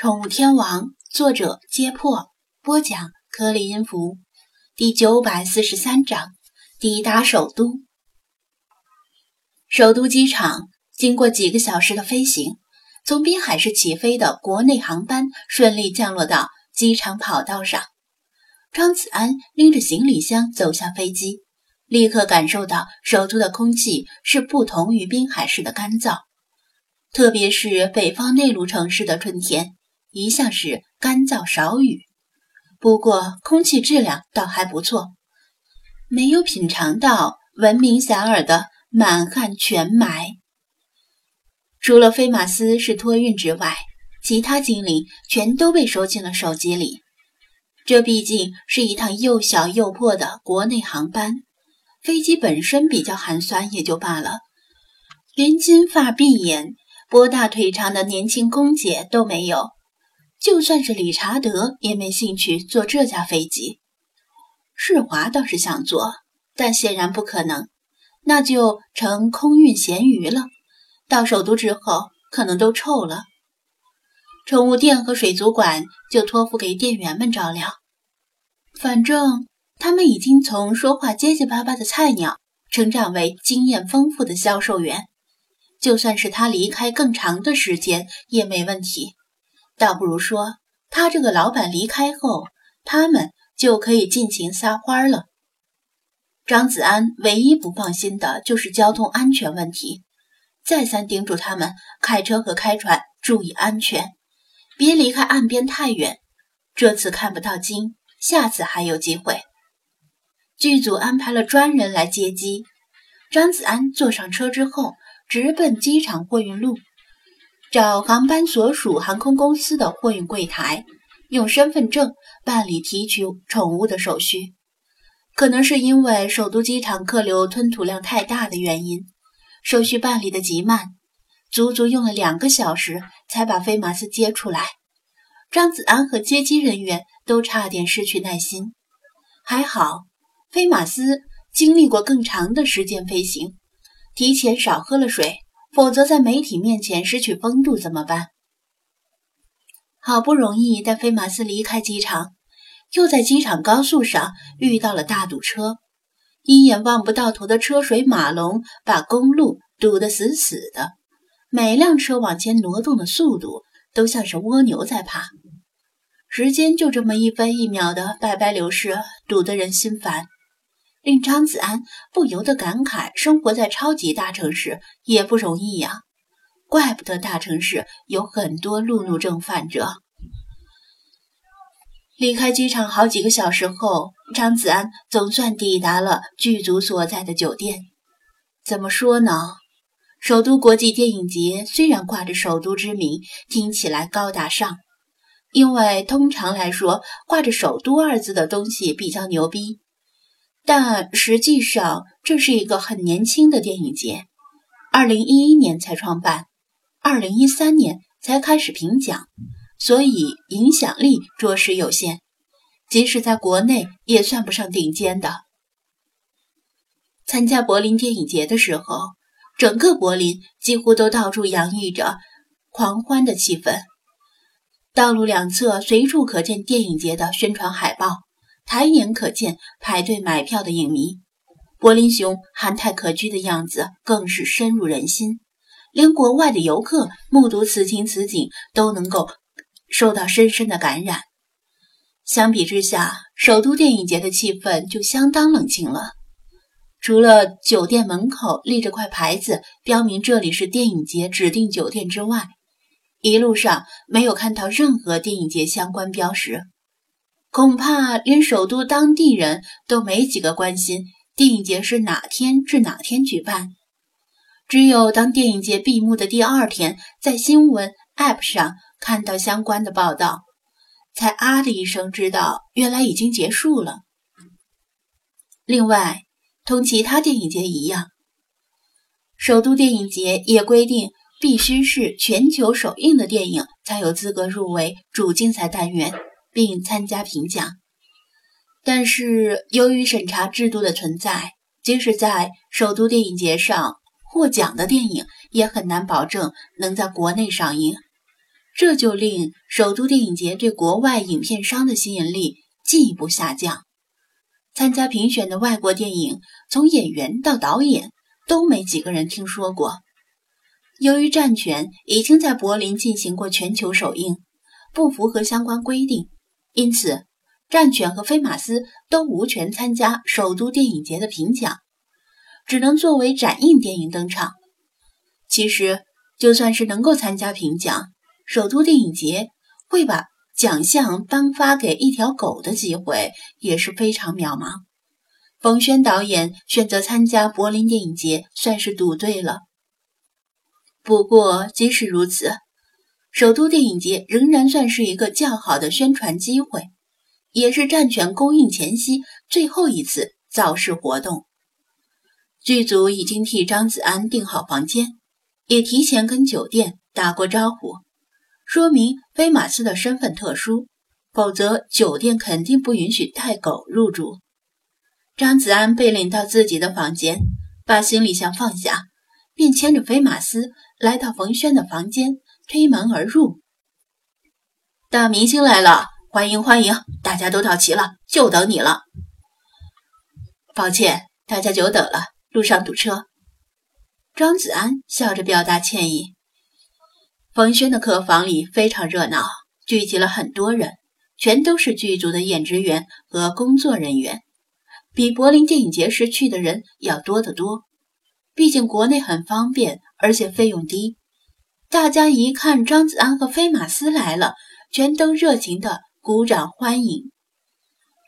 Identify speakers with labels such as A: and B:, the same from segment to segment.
A: 宠物天王，作者：揭破，播讲：颗粒音符，第九百四十三章：抵达首都。首都机场经过几个小时的飞行，从滨海市起飞的国内航班顺利降落到机场跑道上。张子安拎着行李箱走下飞机，立刻感受到首都的空气是不同于滨海市的干燥，特别是北方内陆城市的春天。一向是干燥少雨，不过空气质量倒还不错，没有品尝到闻名遐迩的满汉全埋。除了飞马斯是托运之外，其他精灵全都被收进了手机里。这毕竟是一趟又小又破的国内航班，飞机本身比较寒酸也就罢了，连金发碧眼、波大腿长的年轻空姐都没有。就算是理查德也没兴趣坐这架飞机，世华倒是想坐，但显然不可能，那就成空运咸鱼了。到首都之后，可能都臭了。宠物店和水族馆就托付给店员们照料，反正他们已经从说话结结巴巴的菜鸟，成长为经验丰富的销售员。就算是他离开更长的时间也没问题。倒不如说，他这个老板离开后，他们就可以尽情撒欢了。张子安唯一不放心的就是交通安全问题，再三叮嘱他们开车和开船注意安全，别离开岸边太远。这次看不到鲸，下次还有机会。剧组安排了专人来接机，张子安坐上车之后，直奔机场货运路。找航班所属航空公司的货运柜台，用身份证办理提取宠物的手续。可能是因为首都机场客流吞吐量太大的原因，手续办理的极慢，足足用了两个小时才把飞马斯接出来。张子安和接机人员都差点失去耐心。还好，飞马斯经历过更长的时间飞行，提前少喝了水。否则，在媒体面前失去风度怎么办？好不容易带飞马斯离开机场，又在机场高速上遇到了大堵车，一眼望不到头的车水马龙把公路堵得死死的，每辆车往前挪动的速度都像是蜗牛在爬，时间就这么一分一秒的白白流逝，堵得人心烦。令张子安不由得感慨：生活在超级大城市也不容易呀，怪不得大城市有很多路怒症患者。离开机场好几个小时后，张子安总算抵达了剧组所在的酒店。怎么说呢？首都国际电影节虽然挂着首都之名，听起来高大上，因为通常来说，挂着首都二字的东西比较牛逼。但实际上，这是一个很年轻的电影节，二零一一年才创办，二零一三年才开始评奖，所以影响力着实有限，即使在国内也算不上顶尖的。参加柏林电影节的时候，整个柏林几乎都到处洋溢着狂欢的气氛，道路两侧随处可见电影节的宣传海报。抬眼可见排队买票的影迷，柏林熊憨态可掬的样子更是深入人心，连国外的游客目睹此情此景都能够受到深深的感染。相比之下，首都电影节的气氛就相当冷清了，除了酒店门口立着块牌子标明这里是电影节指定酒店之外，一路上没有看到任何电影节相关标识。恐怕连首都当地人都没几个关心电影节是哪天至哪天举办。只有当电影节闭幕的第二天，在新闻 App 上看到相关的报道，才啊的一声知道原来已经结束了。另外，同其他电影节一样，首都电影节也规定必须是全球首映的电影才有资格入围主竞赛单元。并参加评奖，但是由于审查制度的存在，即使在首都电影节上获奖的电影，也很难保证能在国内上映。这就令首都电影节对国外影片商的吸引力进一步下降。参加评选的外国电影，从演员到导演都没几个人听说过。由于《战犬》已经在柏林进行过全球首映，不符合相关规定，因此《战犬》和《飞马斯》都无权参加首都电影节的评奖，只能作为展映电影登场。其实，就算是能够参加评奖，首都电影节会把奖项颁发给一条狗的机会也是非常渺茫。冯轩导演选择参加柏林电影节，算是赌对了。不过，即使如此，首都电影节仍然算是一个较好的宣传机会，也是战犬公映前夕最后一次造势活动。剧组已经替张子安订好房间。也提前跟酒店打过招呼，说明飞马斯的身份特殊，否则酒店肯定不允许带狗入住。张子安被领到自己的房间，把行李箱放下，便牵着飞马斯来到冯轩的房间，推门而入。大明星来了，欢迎欢迎，大家都到齐了，就等你了。抱歉，大家久等了，路上堵车。张子安笑着表达歉意。冯轩的客房里非常热闹，聚集了很多人，全都是剧组的演职员和工作人员，比柏林电影节时去的人要多得多。毕竟国内很方便，而且费用低。大家一看张子安和飞马斯来了，全都热情地鼓掌欢迎。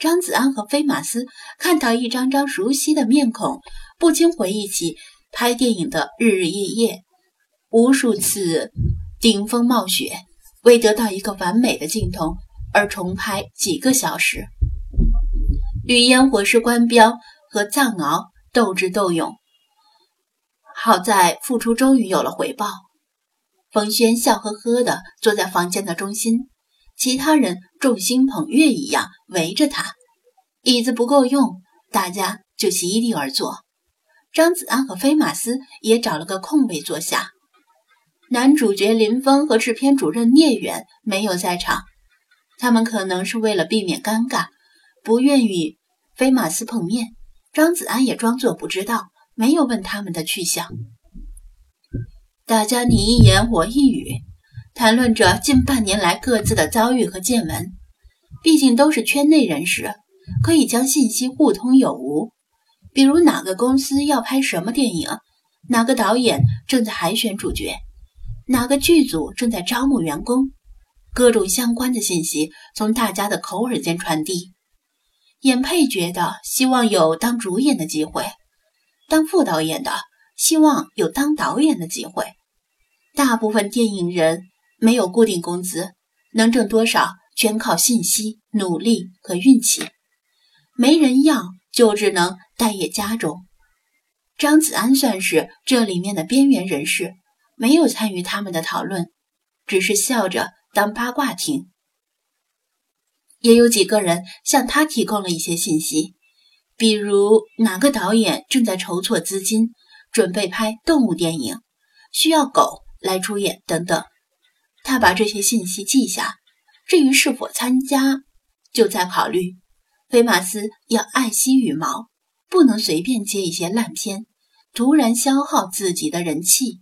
A: 张子安和飞马斯看到一张张熟悉的面孔，不禁回忆起。拍电影的日日夜夜，无数次顶风冒雪，为得到一个完美的镜头而重拍几个小时，与烟火师关标和藏獒斗智斗勇。好在付出终于有了回报。冯轩笑呵呵地坐在房间的中心，其他人众星捧月一样围着他。椅子不够用，大家就席地而坐。张子安和飞马斯也找了个空位坐下。男主角林峰和制片主任聂远没有在场，他们可能是为了避免尴尬，不愿与飞马斯碰面。张子安也装作不知道，没有问他们的去向。大家你一言我一语，谈论着近半年来各自的遭遇和见闻。毕竟都是圈内人士，可以将信息互通有无。比如哪个公司要拍什么电影，哪个导演正在海选主角，哪个剧组正在招募员工，各种相关的信息从大家的口耳间传递。演配角的希望有当主演的机会，当副导演的希望有当导演的机会。大部分电影人没有固定工资，能挣多少全靠信息、努力和运气，没人要。就只能待业家中。张子安算是这里面的边缘人士，没有参与他们的讨论，只是笑着当八卦听。也有几个人向他提供了一些信息，比如哪个导演正在筹措资金，准备拍动物电影，需要狗来出演等等。他把这些信息记下，至于是否参加，就在考虑。菲马斯要爱惜羽毛，不能随便接一些烂片，突然消耗自己的人气。